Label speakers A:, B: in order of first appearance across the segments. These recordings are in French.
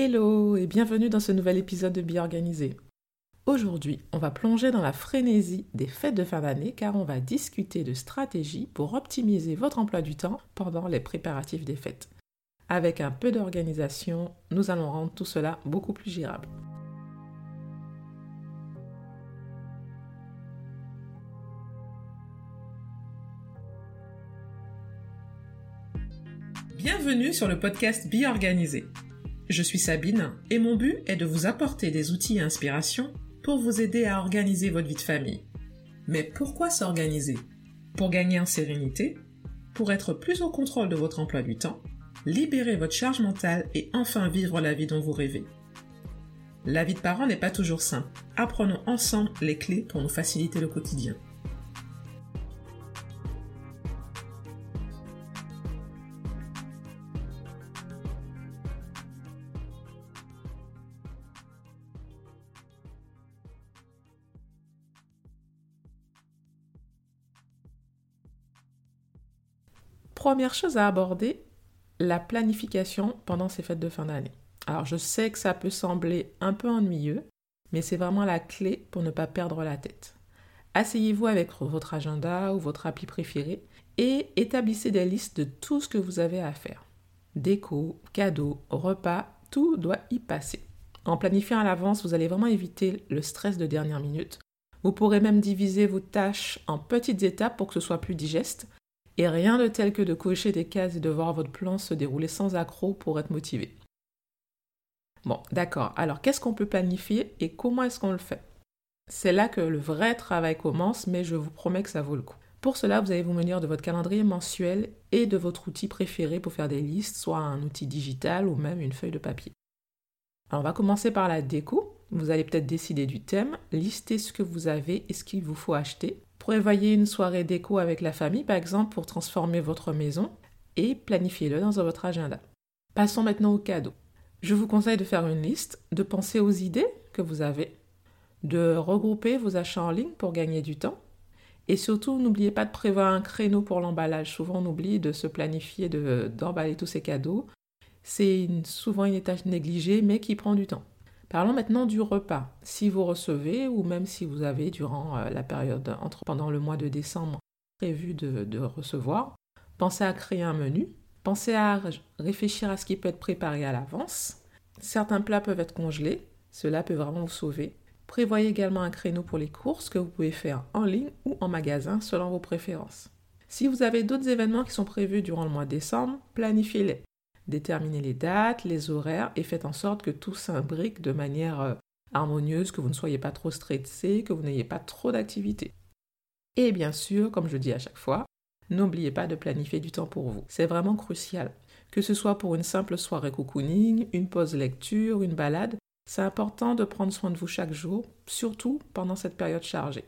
A: Hello et bienvenue dans ce nouvel épisode de Bien Organisé. Aujourd'hui, on va plonger dans la frénésie des fêtes de fin d'année car on va discuter de stratégies pour optimiser votre emploi du temps pendant les préparatifs des fêtes. Avec un peu d'organisation, nous allons rendre tout cela beaucoup plus gérable. Bienvenue sur le podcast Be Organisé. Je suis Sabine et mon but est de vous apporter des outils et inspirations pour vous aider à organiser votre vie de famille. Mais pourquoi s'organiser? Pour gagner en sérénité, pour être plus au contrôle de votre emploi du temps, libérer votre charge mentale et enfin vivre la vie dont vous rêvez? La vie de parent n'est pas toujours simple. Apprenons ensemble les clés pour nous faciliter le quotidien. Première chose à aborder, la planification pendant ces fêtes de fin d'année. Alors je sais que ça peut sembler un peu ennuyeux, mais c'est vraiment la clé pour ne pas perdre la tête. Asseyez-vous avec votre agenda ou votre appli préféré et établissez des listes de tout ce que vous avez à faire. Déco, cadeaux, repas, tout doit y passer. En planifiant à l'avance, vous allez vraiment éviter le stress de dernière minute. Vous pourrez même diviser vos tâches en petites étapes pour que ce soit plus digeste et rien de tel que de cocher des cases et de voir votre plan se dérouler sans accroc pour être motivé. Bon, d'accord. Alors, qu'est-ce qu'on peut planifier et comment est-ce qu'on le fait? C'est là que le vrai travail commence, mais je vous promets que ça vaut le coup. Pour cela, vous allez vous munir de votre calendrier mensuel et de votre outil préféré pour faire des listes, soit un outil digital ou même une feuille de papier. Alors, on va commencer par la déco. Vous allez peut-être décider du thème, lister ce que vous avez et ce qu'il vous faut acheter. Prévoyez une soirée déco avec la famille, par exemple, pour transformer votre maison et planifiez-le dans votre agenda. Passons maintenant aux cadeaux. Je vous conseille de faire une liste, de penser aux idées que vous avez, de regrouper vos achats en ligne pour gagner du temps. Et surtout, n'oubliez pas de prévoir un créneau pour l'emballage. Souvent, on oublie de se planifier, d'emballer tous ces cadeaux. C'est souvent une tâche négligée, mais qui prend du temps. Parlons maintenant du repas. Si vous recevez ou même si vous avez durant euh, la période entre pendant le mois de décembre prévu de, recevoir, pensez à créer un menu, pensez à réfléchir à ce qui peut être préparé à l'avance. Certains plats peuvent être congelés, cela peut vraiment vous sauver. Prévoyez également un créneau pour les courses que vous pouvez faire en ligne ou en magasin selon vos préférences. Si vous avez d'autres événements qui sont prévus durant le mois de décembre, planifiez-les. Déterminez les dates, les horaires et faites en sorte que tout s'imbrique de manière euh, harmonieuse, que vous ne soyez pas trop stressé, que vous n'ayez pas trop d'activités. Et bien sûr, comme je dis à chaque fois, n'oubliez pas de planifier du temps pour vous. C'est vraiment crucial. Que ce soit pour une simple soirée cocooning, une pause lecture, une balade, c'est important de prendre soin de vous chaque jour, surtout pendant cette période chargée.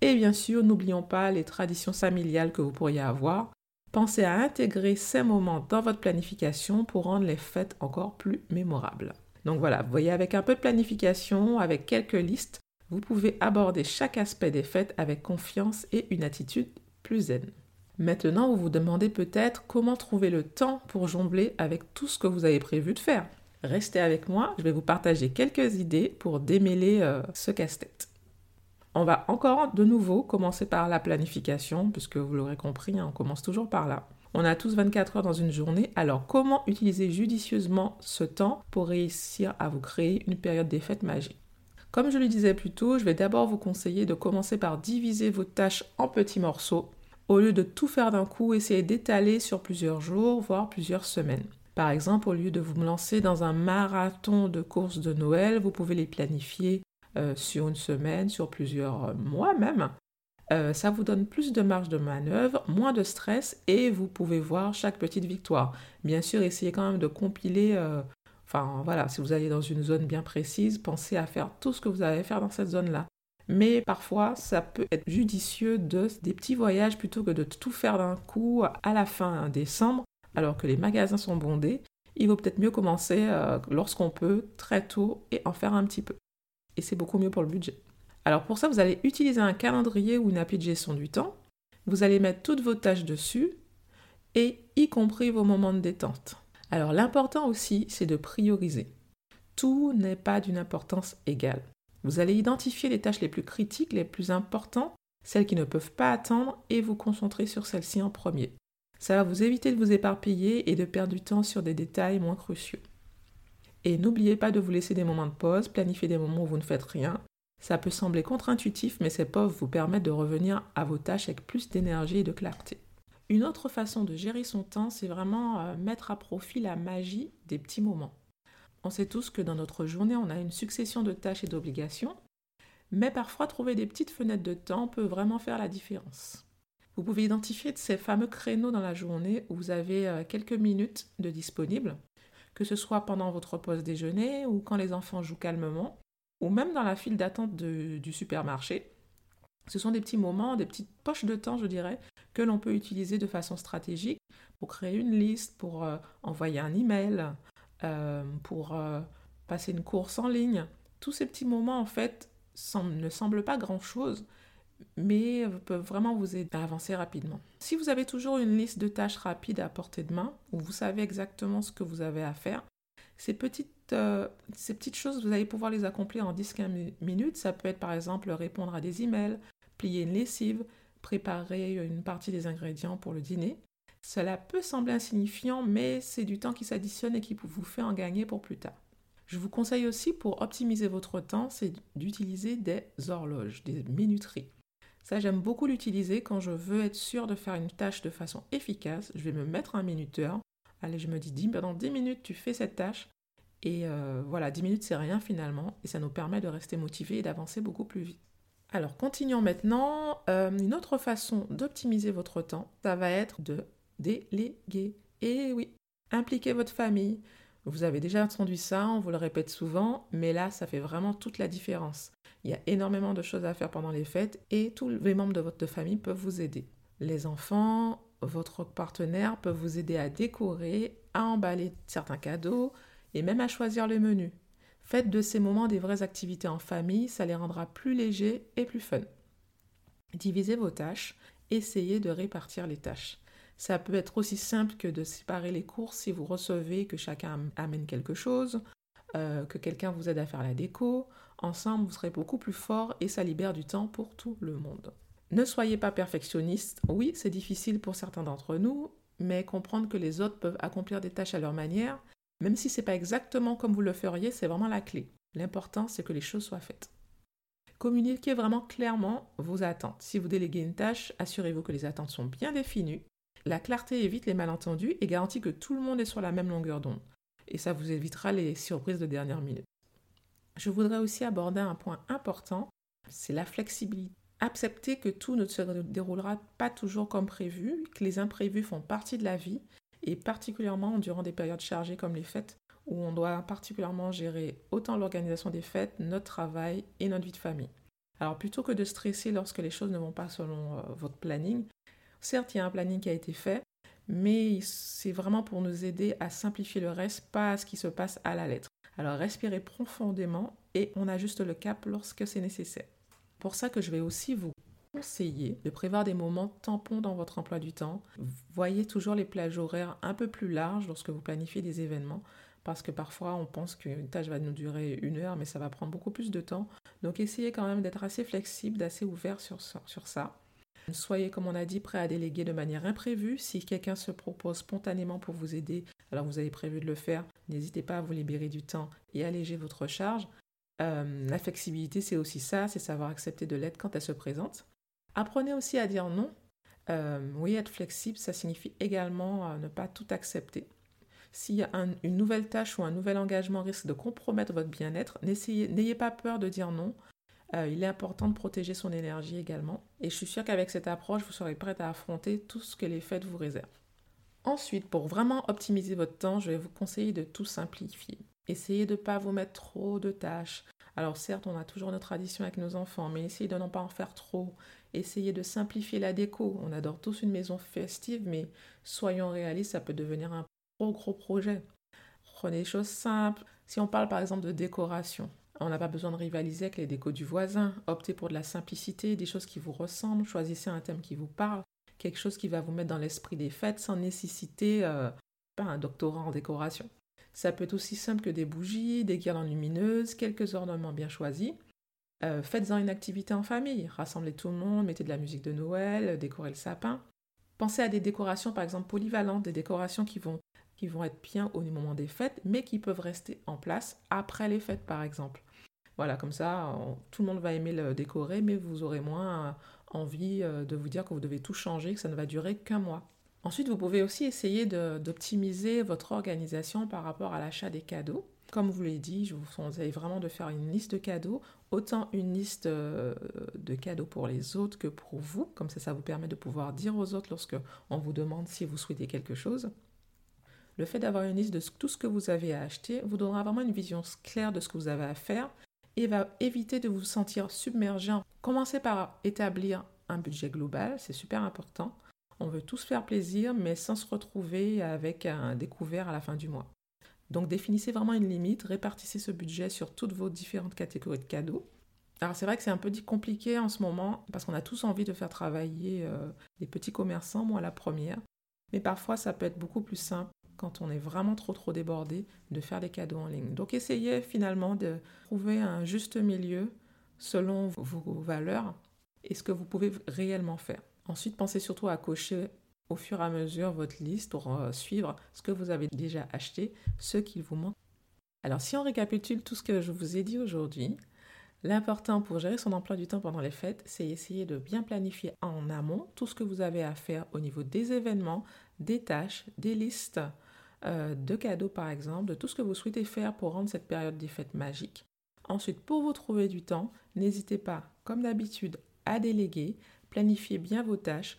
A: Et bien sûr, n'oublions pas les traditions familiales que vous pourriez avoir, Pensez à intégrer ces moments dans votre planification pour rendre les fêtes encore plus mémorables. Donc voilà, vous voyez, avec un peu de planification, avec quelques listes, vous pouvez aborder chaque aspect des fêtes avec confiance et une attitude plus zen. Maintenant, vous vous demandez peut-être comment trouver le temps pour jongler avec tout ce que vous avez prévu de faire. Restez avec moi, je vais vous partager quelques idées pour démêler euh, ce casse-tête. On va encore de nouveau commencer par la planification, puisque vous l'aurez compris, hein, on commence toujours par là. On a tous 24 heures dans une journée, alors comment utiliser judicieusement ce temps pour réussir à vous créer une période des fêtes magiques? Comme je le disais plus tôt, je vais d'abord vous conseiller de commencer par diviser vos tâches en petits morceaux. Au lieu de tout faire d'un coup, essayez d'étaler sur plusieurs jours, voire plusieurs semaines. Par exemple, au lieu de vous lancer dans un marathon de courses de Noël, vous pouvez les planifier euh, sur une semaine, sur plusieurs mois même. Euh, ça vous donne plus de marge de manœuvre, moins de stress et vous pouvez voir chaque petite victoire. Bien sûr, essayez quand même de compiler, euh, enfin voilà, si vous allez dans une zone bien précise, pensez à faire tout ce que vous allez faire dans cette zone-là. Mais parfois, ça peut être judicieux de des petits voyages plutôt que de tout faire d'un coup à la fin décembre, alors que les magasins sont bondés. Il vaut peut-être mieux commencer lorsqu'on peut, très tôt, et en faire un petit peu et c'est beaucoup mieux pour le budget. Alors pour ça, vous allez utiliser un calendrier ou une appli de gestion du temps. Vous allez mettre toutes vos tâches dessus et y compris vos moments de détente. Alors l'important aussi, c'est de prioriser. Tout n'est pas d'une importance égale. Vous allez identifier les tâches les plus critiques, les plus importantes, celles qui ne peuvent pas attendre, et vous concentrer sur celles-ci en premier. Ça va vous éviter de vous éparpiller et de perdre du temps sur des détails moins cruciaux. Et n'oubliez pas de vous laisser des moments de pause, planifier des moments où vous ne faites rien. Ça peut sembler contre-intuitif, mais ces pauses vous permettent de revenir à vos tâches avec plus d'énergie et de clarté. Une autre façon de gérer son temps, c'est vraiment euh, mettre à profit la magie des petits moments. On sait tous que dans notre journée, on a une succession de tâches et d'obligations, mais parfois trouver des petites fenêtres de temps peut vraiment faire la différence. Vous pouvez identifier ces fameux créneaux dans la journée où vous avez euh, quelques minutes de disponibles, que ce soit pendant votre pause déjeuner ou quand les enfants jouent calmement, ou même dans la file d'attente du supermarché. Ce sont des petits moments, des petites poches de temps, je dirais, que l'on peut utiliser de façon stratégique pour créer une liste, pour euh, envoyer un email, euh, pour passer une course en ligne. Tous ces petits moments, en fait, ne semblent pas grand-chose, mais peuvent vraiment vous aider à avancer rapidement. Si vous avez toujours une liste de tâches rapides à portée de main, où vous savez exactement ce que vous avez à faire, ces petites, euh, choses, vous allez pouvoir les accomplir en 10-15 minutes. Ça peut être par exemple répondre à des emails, plier une lessive, préparer une partie des ingrédients pour le dîner. Cela peut sembler insignifiant, mais c'est du temps qui s'additionne et qui vous fait en gagner pour plus tard. Je vous conseille aussi pour optimiser votre temps, c'est d'utiliser des horloges, des minuteries. Ça, j'aime beaucoup l'utiliser quand je veux être sûr de faire une tâche de façon efficace. Je vais me mettre un minuteur. Allez, je me dis, pendant 10 minutes, tu fais cette tâche. Et euh, voilà, 10 minutes, c'est rien finalement. Et ça nous permet de rester motivés et d'avancer beaucoup plus vite. Alors, continuons maintenant. Euh, une autre façon d'optimiser votre temps, ça va être de déléguer. Et oui, impliquer votre famille. Vous avez déjà entendu ça, on vous le répète souvent, mais là, ça fait vraiment toute la différence. Il y a énormément de choses à faire pendant les fêtes et tous les membres de votre famille peuvent vous aider. Les enfants, votre partenaire peuvent vous aider à décorer, à emballer certains cadeaux et même à choisir le menu. Faites de ces moments des vraies activités en famille, ça les rendra plus légers et plus fun. Divisez vos tâches, essayez de répartir les tâches. Ça peut être aussi simple que de séparer les courses si vous recevez que chacun amène quelque chose, euh, que quelqu'un vous aide à faire la déco, Ensemble, vous serez beaucoup plus fort et ça libère du temps pour tout le monde. Ne soyez pas perfectionniste. Oui, c'est difficile pour certains d'entre nous, mais comprendre que les autres peuvent accomplir des tâches à leur manière, même si ce n'est pas exactement comme vous le feriez, c'est vraiment la clé. L'important, c'est que les choses soient faites. Communiquez vraiment clairement vos attentes. Si vous déléguez une tâche, assurez-vous que les attentes sont bien définies. La clarté évite les malentendus et garantit que tout le monde est sur la même longueur d'onde. Et ça vous évitera les surprises de dernière minute. Je voudrais aussi aborder un point important, c'est la flexibilité. Accepter que tout ne se déroulera pas toujours comme prévu, que les imprévus font partie de la vie, et particulièrement durant des périodes chargées comme les fêtes, où on doit particulièrement gérer autant l'organisation des fêtes, notre travail et notre vie de famille. Alors plutôt que de stresser lorsque les choses ne vont pas selon euh, votre planning, certes il y a un planning qui a été fait, mais c'est vraiment pour nous aider à simplifier le reste, pas à ce qui se passe à la lettre. Alors respirez profondément et on ajuste le cap lorsque c'est nécessaire. Pour ça que je vais aussi vous conseiller de prévoir des moments tampons dans votre emploi du temps. Voyez toujours les plages horaires un peu plus larges lorsque vous planifiez des événements parce que parfois on pense qu'une tâche va nous durer une heure mais ça va prendre beaucoup plus de temps. Donc essayez quand même d'être assez flexible, d'assez ouvert sur, sur ça. Soyez, comme on a dit, prêt à déléguer de manière imprévue. Si quelqu'un se propose spontanément pour vous aider, alors vous avez prévu de le faire, n'hésitez pas à vous libérer du temps et alléger votre charge. Euh, la flexibilité, c'est aussi ça, c'est savoir accepter de l'aide quand elle se présente. Apprenez aussi à dire non. Euh, oui, être flexible, ça signifie également euh, ne pas tout accepter. Si une nouvelle tâche ou un nouvel engagement risque de compromettre votre bien-être, n'ayez pas peur de dire non. Euh, il est important de protéger son énergie également. Et je suis sûre qu'avec cette approche, vous serez prête à affronter tout ce que les fêtes vous réservent. Ensuite, pour vraiment optimiser votre temps, je vais vous conseiller de tout simplifier. Essayez de ne pas vous mettre trop de tâches. Alors certes, on a toujours nos traditions avec nos enfants, mais essayez de n'en pas en faire trop. Essayez de simplifier la déco. On adore tous une maison festive, mais soyons réalistes, ça peut devenir un gros gros projet. Prenez des choses simples. Si on parle par exemple de décoration, on n'a pas besoin de rivaliser avec les décos du voisin. Optez pour de la simplicité, des choses qui vous ressemblent. Choisissez un thème qui vous parle, quelque chose qui va vous mettre dans l'esprit des fêtes sans nécessiter euh, pas un doctorat en décoration. Ça peut être aussi simple que des bougies, des guirlandes lumineuses, quelques ornements bien choisis. Euh, faites-en une activité en famille, rassemblez tout le monde, mettez de la musique de Noël, décorez le sapin. Pensez à des décorations par exemple polyvalentes, des décorations qui vont, qui vont être bien au moment des fêtes, mais qui peuvent rester en place après les fêtes par exemple. Voilà, comme ça, tout le monde va aimer le décorer, mais vous aurez moins envie euh, de vous dire que vous devez tout changer, que ça ne va durer qu'un mois. Ensuite, vous pouvez aussi essayer d'optimiser votre organisation par rapport à l'achat des cadeaux. Comme vous l'ai dit, je vous conseille vraiment de faire une liste de cadeaux, autant une liste euh, de cadeaux pour les autres que pour vous. Comme ça, ça vous permet de pouvoir dire aux autres lorsque on vous demande si vous souhaitez quelque chose. Le fait d'avoir une liste de tout ce que vous avez à acheter vous donnera vraiment une vision claire de ce que vous avez à faire et va éviter de vous sentir submergé. Commencez par établir un budget global, c'est super important. On veut tous faire plaisir, mais sans se retrouver avec un découvert à la fin du mois. Donc définissez vraiment une limite, répartissez ce budget sur toutes vos différentes catégories de cadeaux. Alors c'est vrai que c'est un peu compliqué en ce moment parce qu'on a tous envie de faire travailler euh, les petits commerçants, moi la première. Mais parfois ça peut être beaucoup plus simple quand on est vraiment trop trop débordé de faire des cadeaux en ligne. Donc essayez finalement de trouver un juste milieu selon vos valeurs et ce que vous pouvez réellement faire. Ensuite, pensez surtout à cocher au fur et à mesure votre liste pour euh, suivre ce que vous avez déjà acheté, ce qu'il vous manque. Alors si on récapitule tout ce que je vous ai dit aujourd'hui, l'important pour gérer son emploi du temps pendant les fêtes, c'est essayer de bien planifier en amont tout ce que vous avez à faire au niveau des événements, des tâches, des listes euh, de cadeaux par exemple, de tout ce que vous souhaitez faire pour rendre cette période des fêtes magique. Ensuite, pour vous trouver du temps, n'hésitez pas, comme d'habitude, à déléguer, planifiez bien vos tâches,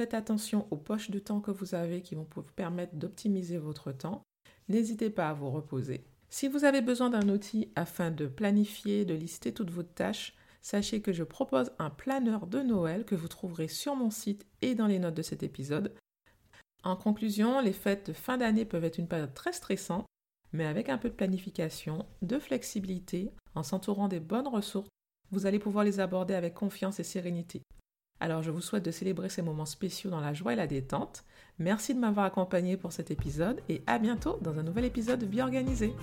A: Faites attention aux poches de temps que vous avez qui vont vous permettre d'optimiser votre temps. N'hésitez pas à vous reposer. Si vous avez besoin d'un outil afin de planifier, de lister toutes vos tâches, sachez que je propose un planeur de Noël que vous trouverez sur mon site et dans les notes de cet épisode. En conclusion, les fêtes de fin d'année peuvent être une période très stressante, mais avec un peu de planification, de flexibilité, en s'entourant des bonnes ressources, vous allez pouvoir les aborder avec confiance et sérénité. Alors je vous souhaite de célébrer ces moments spéciaux dans la joie et la détente. Merci de m'avoir accompagné pour cet épisode et à bientôt dans un nouvel épisode de Vie organisée.